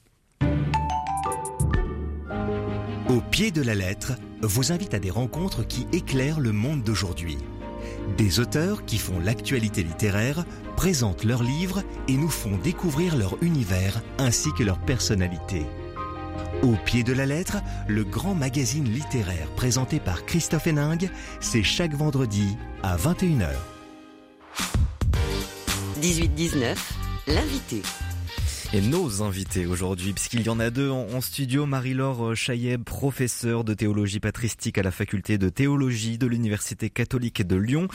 Au pied de la lettre vous invite à des rencontres qui éclairent le monde d'aujourd'hui. Des auteurs qui font l'actualité littéraire présentent leurs livres et nous font découvrir leur univers ainsi que leur personnalité. Au pied de la lettre, le grand magazine littéraire présenté par Christophe Héningue, c'est chaque vendredi à 21h. 18-19, l'invité. Et nos invités aujourd'hui, puisqu'il y en a deux en, studio, Marie-Laure Chailleb, professeure de théologie patristique à la faculté de théologie de l'Université catholique de Lyon.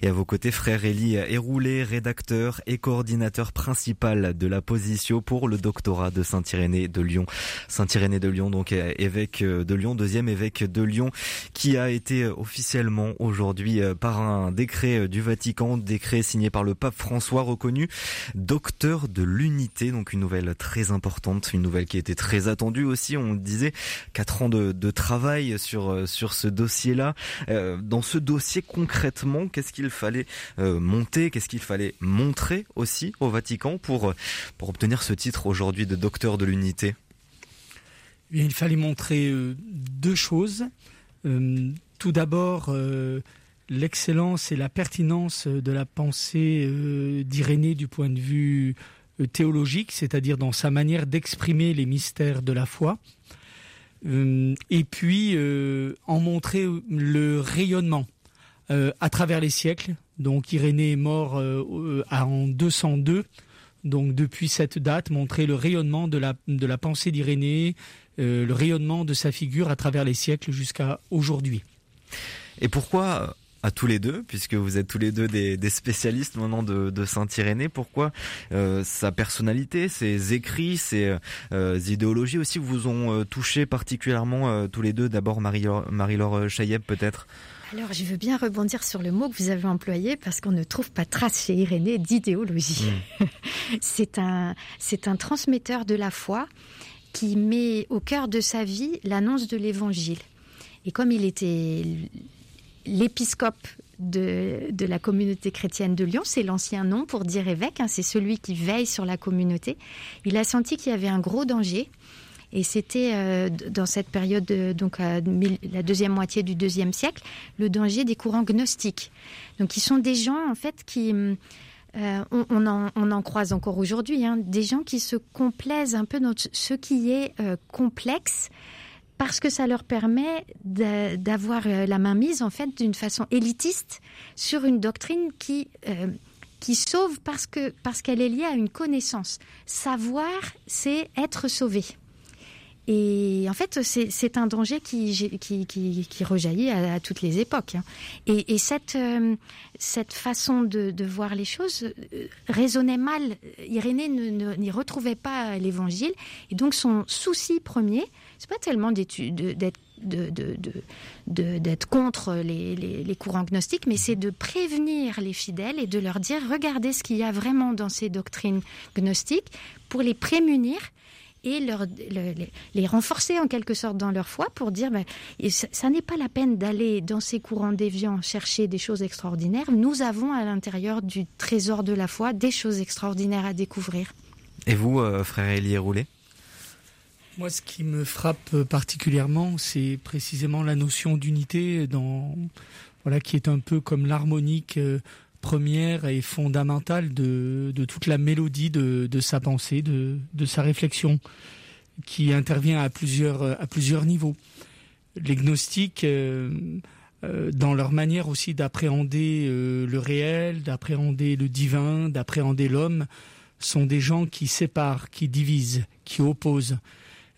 Et à vos côtés, frère Élie Héroulé, rédacteur et coordinateur principal de la position pour le doctorat de Saint-Irénée de Lyon. Saint-Irénée de Lyon, donc évêque de Lyon, deuxième évêque de Lyon, qui a été officiellement aujourd'hui par un décret du Vatican, décret signé par le pape François, reconnu docteur de l'unité. Donc une nouvelle très importante, une nouvelle qui était très attendue aussi. On disait quatre ans de, travail sur euh, ce dossier-là. Euh, dans ce dossier concrètement, qu'est-ce qu'il fallait euh, monter, qu'est-ce qu'il fallait montrer aussi au Vatican pour pour obtenir ce titre aujourd'hui de docteur de l'unité? Eh Il fallait montrer deux choses. tout d'abord, l'excellence et la pertinence de la pensée d'Irénée du point de vue théologique, c'est-à-dire dans sa manière d'exprimer les mystères de la foi. Euh, et puis euh, en montrer le rayonnement euh, à travers les siècles. Donc Irénée est mort en 202. Donc depuis cette date, montrer le rayonnement de la, de la pensée d'Irénée, le rayonnement de sa figure à travers les siècles jusqu'à aujourd'hui. Et pourquoi à tous les deux, puisque vous êtes tous les deux des, spécialistes maintenant de, Saint-Irénée. Pourquoi euh, sa personnalité, ses écrits, ses euh, idéologies aussi vous ont euh, touché particulièrement tous les deux? D'abord Marie-Laure Chayeb peut-être alors, je veux bien rebondir sur le mot que vous avez employé parce qu'on ne trouve pas trace chez Irénée d'idéologie. Hmm. (laughs) c'est un, c'est un transmetteur de la foi qui met au cœur de sa vie l'annonce de l'évangile. Et comme il était l'épiscope de, la communauté chrétienne de Lyon, c'est l'ancien nom pour dire évêque, hein, c'est celui qui veille sur la communauté. Il a senti qu'il y avait un gros danger. Et c'était euh, dans cette période, donc la deuxième moitié du deuxième siècle, le danger des courants gnostiques. Donc, ils sont des gens en fait qui, euh, on, en, croise encore aujourd'hui, hein, des gens qui se complaisent un peu dans ce qui est euh, complexe, parce que ça leur permet d'avoir euh, la main mise en fait d'une façon élitiste sur une doctrine qui euh, qui sauve parce que parce qu'elle est liée à une connaissance. Savoir, c'est être sauvé. Et en fait, c'est un danger qui, qui, qui, rejaillit à, toutes les époques. Hein. Et, cette, euh, cette façon de, de, voir les choses résonnait mal. Irénée n'y retrouvait pas l'évangile. Et donc son souci premier, c'est pas tellement d'être contre les, courants gnostiques, mais c'est de prévenir les fidèles et de leur dire regardez ce qu'il y a vraiment dans ces doctrines gnostiques pour les prémunir et les, renforcer en quelque sorte dans leur foi pour dire ben, ça, n'est pas la peine d'aller dans ces courants déviants chercher des choses extraordinaires. Nous avons à l'intérieur du trésor de la foi des choses extraordinaires à découvrir. Et vous, euh, frère Élie Roulet? Moi, ce qui me frappe particulièrement, c'est précisément la notion d'unité dans voilà qui est un peu comme l'harmonique euh, première et fondamentale de, toute la mélodie de, sa pensée, de, sa réflexion, qui intervient à plusieurs à plusieurs niveaux. Les gnostiques, euh, euh, dans leur manière aussi d'appréhender le réel, d'appréhender le divin, d'appréhender l'homme, sont des gens qui séparent, qui divisent, qui opposent.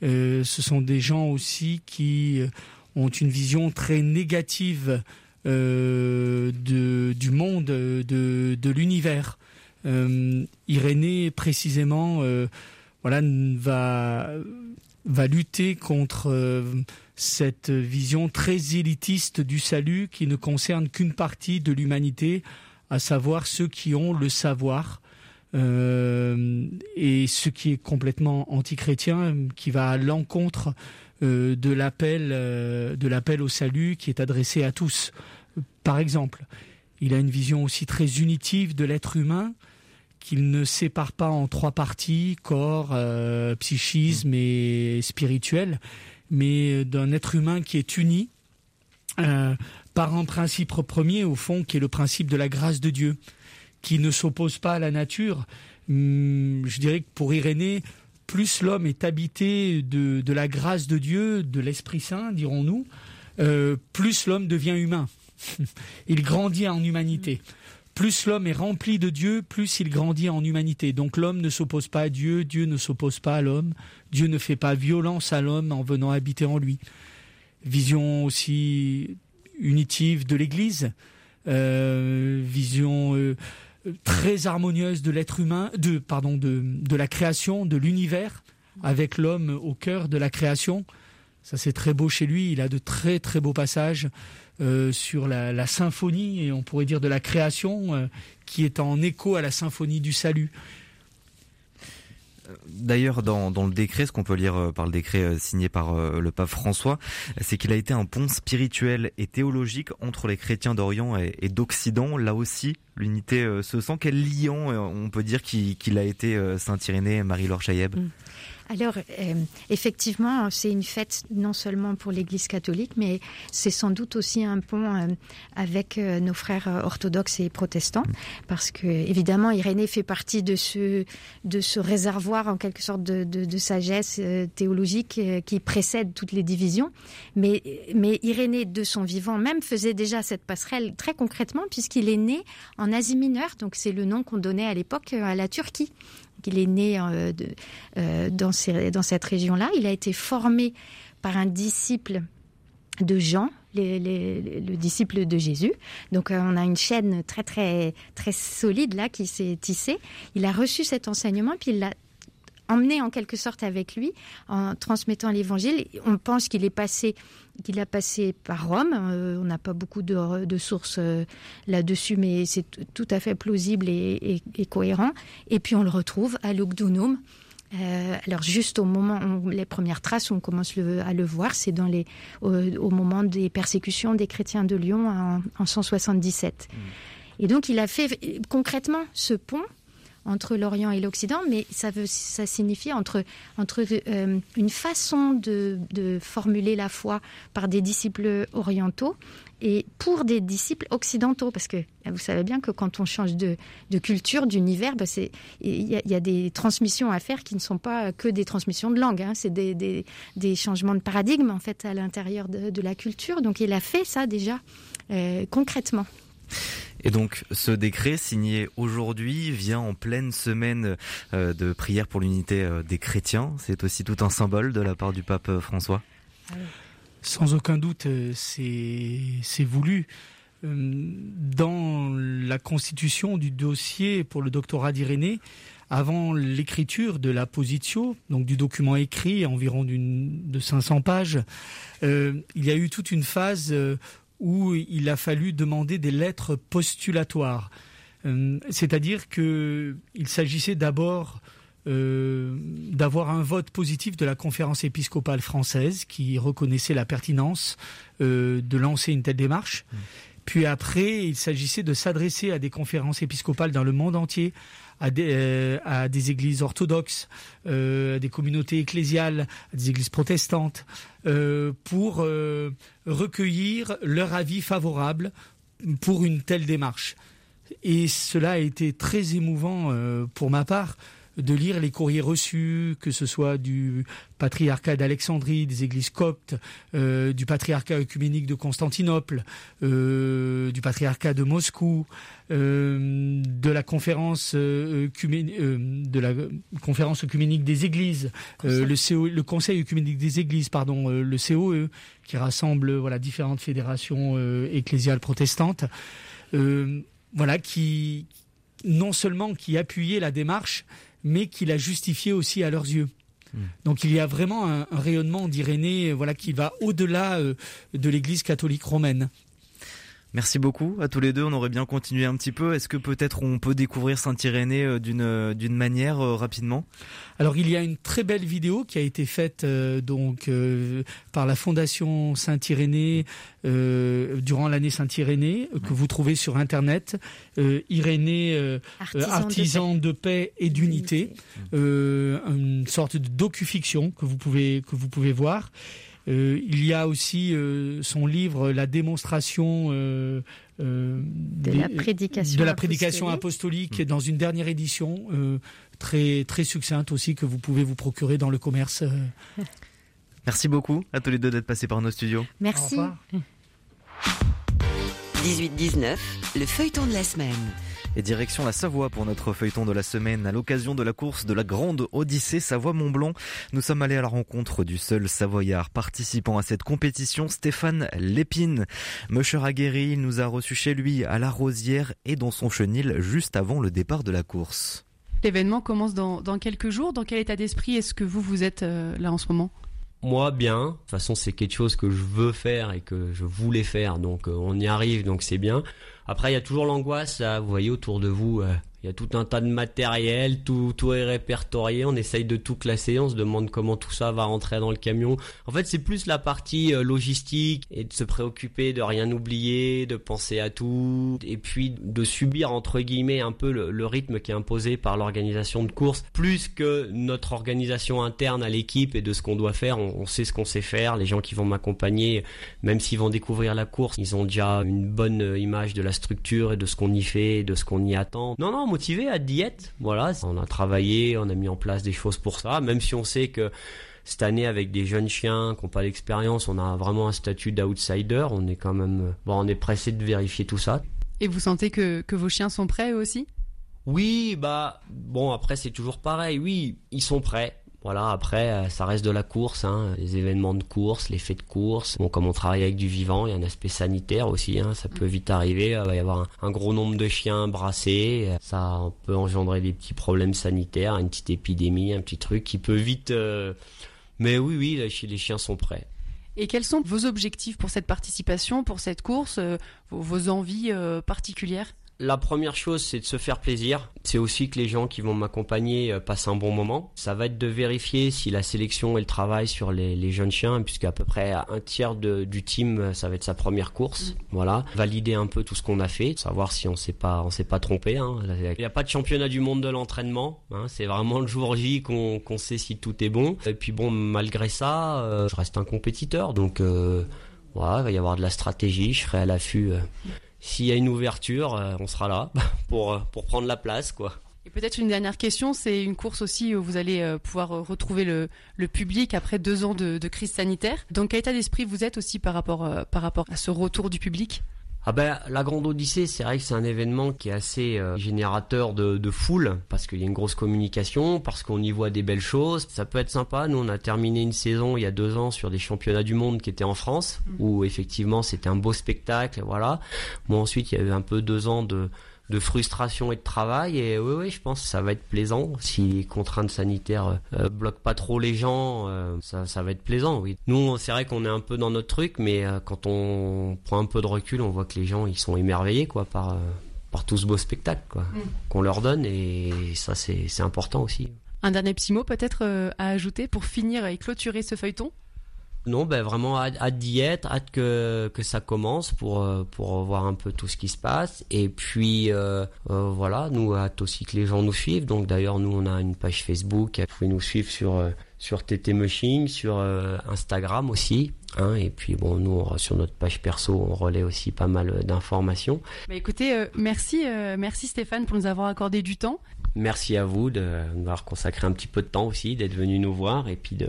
Euh, ce sont des gens aussi qui euh, ont une vision très négative euh, du monde, de, l'univers. Irénée, précisément, va, va lutter contre cette vision très élitiste du salut qui ne concerne qu'une partie de l'humanité, à savoir ceux qui ont le savoir, euh, et ce qui est complètement antichrétien, qui va à l'encontre euh, de l'appel euh, de l'appel au salut qui est adressé à tous. Par exemple, il a une vision aussi très unitive de l'être humain qu'il ne sépare pas en trois parties, corps, psychisme et spirituel, mais d'un être humain qui est uni par un principe premier, au fond, qui est le principe de la grâce de Dieu qui ne s'oppose pas à la nature. Hum, je dirais que pour Irénée, plus l'homme est habité de, la grâce de Dieu, de l'Esprit Saint, dirons-nous, euh, plus l'homme devient humain. (laughs) il grandit en humanité. Plus l'homme est rempli de Dieu, plus il grandit en humanité. Donc l'homme ne s'oppose pas à Dieu, Dieu ne s'oppose pas à l'homme, Dieu ne fait pas violence à l'homme en venant habiter en lui. Vision aussi unitive de l'Église, euh, vision euh, très harmonieuse de l'être humain, de pardon, de, de la création, de l'univers, avec l'homme au cœur de la création. Ça c'est très beau chez lui. Il a de très très beaux passages euh, sur la, symphonie et on pourrait dire de la création euh, qui est en écho à la symphonie du salut. D'ailleurs, dans, le décret, ce qu'on peut lire euh, par le décret euh, signé par euh, le pape François, c'est qu'il a été un pont spirituel et théologique entre les chrétiens d'Orient et, d'Occident. Là aussi, l'unité se sent. Quel liant on peut dire qu'il a été Saint-Irénée, Marie-Laure Chayeb mm. Alors, euh, effectivement, c'est une fête non seulement pour l'Église catholique, mais c'est sans doute aussi un pont euh, avec euh, nos frères orthodoxes et protestants, parce que évidemment, Irénée fait partie de ce de ce réservoir en quelque sorte de, de, de sagesse théologique qui précède toutes les divisions. Mais mais Irénée, de son vivant même, faisait déjà cette passerelle très concrètement, puisqu'il est né en Asie mineure, donc c'est le nom qu'on donnait à l'époque à la Turquie. Il est né euh, euh, dans, cette région-là. Il a été formé par un disciple de Jean, le disciple de Jésus. Donc euh, on a une chaîne très très très solide là qui s'est tissée. Il a reçu cet enseignement puis il l'a emmené en quelque sorte avec lui en transmettant l'évangile. On pense qu'il est passé, qu'il a passé par Rome. Euh, on n'a pas beaucoup de, sources euh, là-dessus, mais c'est tout à fait plausible et, cohérent. Et puis on le retrouve à Lugdunum. Euh, alors juste au moment, où les premières traces, on commence à le voir, c'est dans les, au, moment des persécutions des chrétiens de Lyon en, en 177. Mmh. Et donc il a fait concrètement ce pont entre l'Orient et l'Occident, mais ça, veut, ça signifie entre, entre euh, une façon de, de, formuler la foi par des disciples orientaux et pour des disciples occidentaux, parce que vous savez bien que quand on change de, de culture, d'univers, ben il y, a des transmissions à faire qui ne sont pas que des transmissions de langue, hein, c'est des, des, des, changements de paradigme en fait à l'intérieur de, de, la culture. Donc il a fait ça déjà euh, concrètement. Et donc ce décret signé aujourd'hui vient en pleine semaine euh, de prière pour l'unité euh, des chrétiens. C'est aussi tout un symbole de la part du pape euh, François. Sans aucun doute, c'est voulu. Dans la constitution du dossier pour le doctorat d'Irénée, avant l'écriture de la positio, donc du document écrit, environ de 500 pages, il y a eu toute une phase où il a fallu demander des lettres postulatoires. Euh, c'est-à-dire qu'il s'agissait d'abord euh, d'avoir un vote positif de la conférence épiscopale française qui reconnaissait la pertinence euh, de lancer une telle démarche. Mmh. Puis après, il s'agissait de s'adresser à des conférences épiscopales dans le monde entier à des, euh, à des églises orthodoxes, euh, à des communautés ecclésiales, à des églises protestantes, euh, pour recueillir leur avis favorable pour une telle démarche. Et cela a été très émouvant pour ma part de lire les courriers reçus, que ce soit du patriarcat d'Alexandrie, des églises coptes, euh, du patriarcat œcuménique de Constantinople, euh, du patriarcat de Moscou, euh, de la conférence de la conférence œcuménique des églises, le, le Conseil œcuménique des églises, pardon, le COE, qui rassemble voilà différentes fédérations ecclésiales protestantes, voilà qui non seulement qui appuyait la démarche, mais qu'il a justifié aussi à leurs yeux. Hmm. Donc il y a vraiment un, rayonnement d'Irénée voilà, qui va au-delà euh, de l'Église catholique romaine. Merci beaucoup à tous les deux. On aurait bien continué un petit peu. Est-ce que peut-être on peut découvrir Saint-Irénée euh, d'une euh, d'une manière euh, rapidement? Alors il y a une très belle vidéo qui a été faite donc par la Fondation Saint-Irénée durant l'année Saint-Irénée que vous trouvez sur internet. Irénée artisan, de, paix. et d'unité, une sorte de docu-fiction que vous pouvez que vous pouvez voir. Euh, il y a aussi euh, son livre La démonstration euh, de, la prédication de la prédication apostolique, dans une dernière édition très très succincte aussi que vous pouvez vous procurer dans le commerce. (laughs) Merci beaucoup à tous les deux d'être passés par nos studios. Merci. 18-19, le feuilleton de la semaine. Et direction la Savoie pour notre feuilleton de la semaine. À l'occasion de la course de la Grande Odyssée Savoie-Mont-Blanc, nous sommes allés à la rencontre du seul Savoyard participant à cette compétition, Stéphane Lépine. Musher aguerri, il nous a reçus chez lui à la Rosière et dans son chenil juste avant le départ de la course. L'événement commence dans, quelques jours. Dans quel état d'esprit est-ce que vous, vous êtes euh, là en ce moment? Moi, bien. De toute façon, c'est quelque chose que je veux faire et que je voulais faire. Donc, euh, on y arrive, donc c'est bien. Après, il y a toujours l'angoisse. Vous voyez autour de vous, euh, Il y a tout un tas de matériel, tout, tout est répertorié, on essaye de tout classer, on se demande comment tout ça va rentrer dans le camion. En fait, c'est plus la partie euh, logistique et de se préoccuper de rien oublier, de penser à tout, et puis de subir entre guillemets un peu le, rythme qui est imposé par l'organisation de course, plus que notre organisation interne à l'équipe et de ce qu'on doit faire. On, sait ce qu'on sait faire. Les gens qui vont m'accompagner, même s'ils vont découvrir la course, ils ont déjà une bonne image de la structure et de ce qu'on y fait, et de ce qu'on y attend. Non, non, motivé à diète. Voilà, on a travaillé, on a mis en place des choses pour ça, même si on sait que cette année avec des jeunes chiens qui n'ont pas d'expérience, on a vraiment un statut d'outsider. On est quand même, bon, on est pressé de vérifier tout ça. Et vous sentez que, que vos chiens sont prêts eux aussi? Oui, bah bon après c'est toujours pareil. Oui, ils sont prêts. Voilà, après, euh, ça reste de la course, hein, les événements de course, les faits de course. Bon, comme on travaille avec du vivant, il y a un aspect sanitaire aussi, hein, ça peut vite arriver. Il va y avoir un, gros nombre de chiens brassés. Ça peut engendrer des petits problèmes sanitaires, une petite épidémie, un petit truc qui peut vite... Euh... Mais oui, oui, les chiens sont prêts. Et quels sont vos objectifs pour cette participation, pour cette course, euh, vos, envies euh, particulières? La première chose, c'est de se faire plaisir. C'est aussi que les gens qui vont m'accompagner passent un bon moment. Ça va être de vérifier si la sélection et le travail sur les, les jeunes chiens, puisqu'à peu près un tiers de, du team, ça va être sa première course. Mmh. Voilà, valider un peu tout ce qu'on a fait, savoir si on s'est pas, on s'est pas trompé. Hein. Il n'y a pas de championnat du monde de l'entraînement. Hein. C'est vraiment le jour J qu'on qu sait si tout est bon. Et puis bon, malgré ça, euh, je reste un compétiteur, donc. Euh, voilà, il va y avoir de la stratégie, je serai à l'affût euh, s'il y a une ouverture, euh, on sera là (laughs) pour, pour prendre la place, quoi. Et peut-être une dernière question, c'est une course aussi où vous allez euh, pouvoir retrouver le, le public après deux ans de, crise sanitaire. Dans quel état d'esprit vous êtes aussi par rapport, euh, par rapport à ce retour du public? Ah ben la Grande Odyssée, c'est vrai que c'est un événement qui est assez euh, générateur de, de, foule parce qu'il y a une grosse communication, parce qu'on y voit des belles choses. Ça peut être sympa. Nous, on a terminé une saison il y a deux ans sur des championnats du monde qui étaient en France, mmh. où effectivement c'était un beau spectacle. Voilà. Moi ensuite, il y a eu un peu deux ans de de frustration et de travail. Et oui, oui, je pense que ça va être plaisant. Si les contraintes sanitaires euh, bloquent pas trop les gens, euh, ça, ça va être plaisant. Oui. Nous, c'est vrai qu'on est un peu dans notre truc, mais euh, quand on prend un peu de recul, on voit que les gens ils sont émerveillés quoi par par tout ce beau spectacle quoi mm. qu'on leur donne. Et ça, c'est c'est important aussi. Un dernier petit mot peut-être à ajouter pour finir et clôturer ce feuilleton? Non, ben vraiment hâte, d'y être, hâte que, que ça commence pour, pour voir un peu tout ce qui se passe. Et puis euh, euh, voilà, nous hâte aussi que les gens nous suivent. Donc d'ailleurs, nous on a une page Facebook, vous pouvez nous suivre sur sur TT Machine, sur euh, Instagram aussi. Hein, et puis bon, nous sur notre page perso, on relaie aussi pas mal d'informations. Bah écoutez, euh, merci, euh, merci Stéphane pour nous avoir accordé du temps. Merci à vous de nous avoir consacré un petit peu de temps aussi, d'être venu nous voir et puis de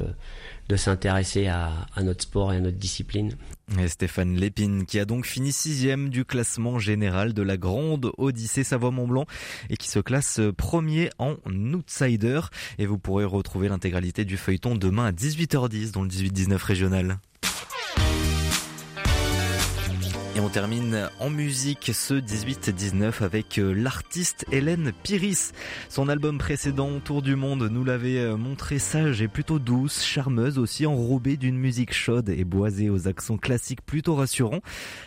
de s'intéresser à, à, notre sport et à notre discipline. Et Stéphane Lépine qui a donc fini sixième du classement général de la grande Odyssée Savoie-Mont-Blanc et qui se classe premier en outsider. Et vous pourrez retrouver l'intégralité du feuilleton demain à 18h10 dans le 18-19 régional. Et on termine en musique ce 18-19 avec l'artiste Hélène Piris. Son album précédent, Tour du Monde, nous l'avait montré sage et plutôt douce, charmeuse aussi, enrobée d'une musique chaude et boisée aux accents classiques plutôt rassurants.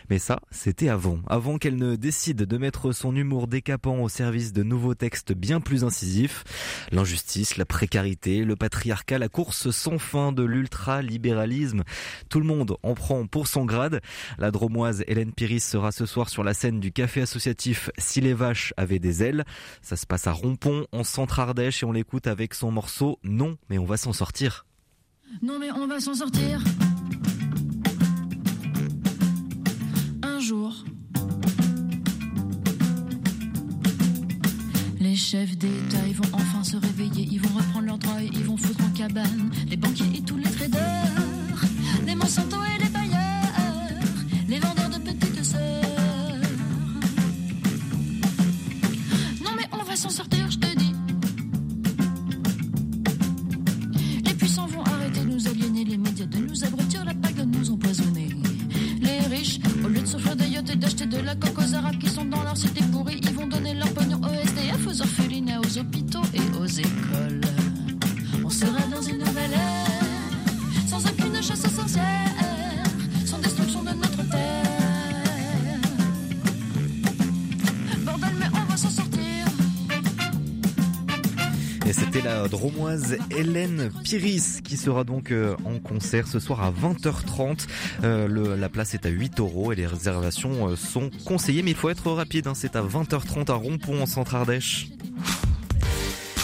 Mais ça, c'était avant. Avant qu'elle ne décide de mettre son humour décapant au service de nouveaux textes bien plus incisifs. L'injustice, la précarité, le patriarcat, la course sans fin de l'ultra-libéralisme. Tout le monde en prend pour son grade. La dromoise Hélène Hélène sera ce soir sur la scène du café associatif Si les vaches avaient des ailes. Ça se passe à Rompont, en centre-Ardèche, et on l'écoute avec son morceau Non, mais on va s'en sortir. Non, mais on va s'en sortir. Un jour. Les chefs d'État, vont enfin se réveiller, ils vont reprendre leur droit ils vont foutre en cabane les banquiers et tous les traders, les Monsanto et les Non mais dromoise Hélène Piris qui sera donc euh, en concert ce soir à 20h30. Euh, la place est à 8 euros et les réservations euh, sont conseillées, mais il faut être rapide. Hein. c'est à 20h30 à Rompont en Centre-Ardèche.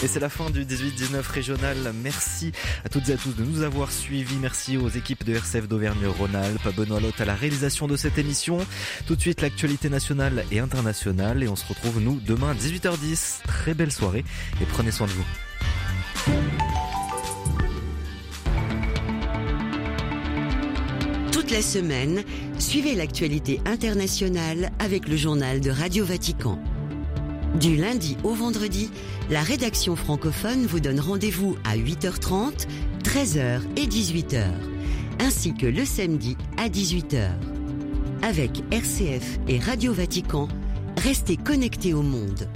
Et c'est la fin du 18-19 régional. Merci à toutes et à tous de nous avoir suivis. Merci aux équipes de RCF d'Auvergne-Rhône-Alpes. Benoît Lotte à la réalisation de cette émission. Tout de suite, l'actualité nationale et internationale. Et on se retrouve, nous, demain à 18h10. Très belle soirée et prenez soin de vous. Toute la semaine, suivez l'actualité internationale avec le journal de Radio Vatican. Du lundi au vendredi, la rédaction francophone vous donne rendez-vous à 8h30, 13h et 18h, ainsi que le samedi à 18h. Avec RCF et Radio Vatican, restez connectés au monde.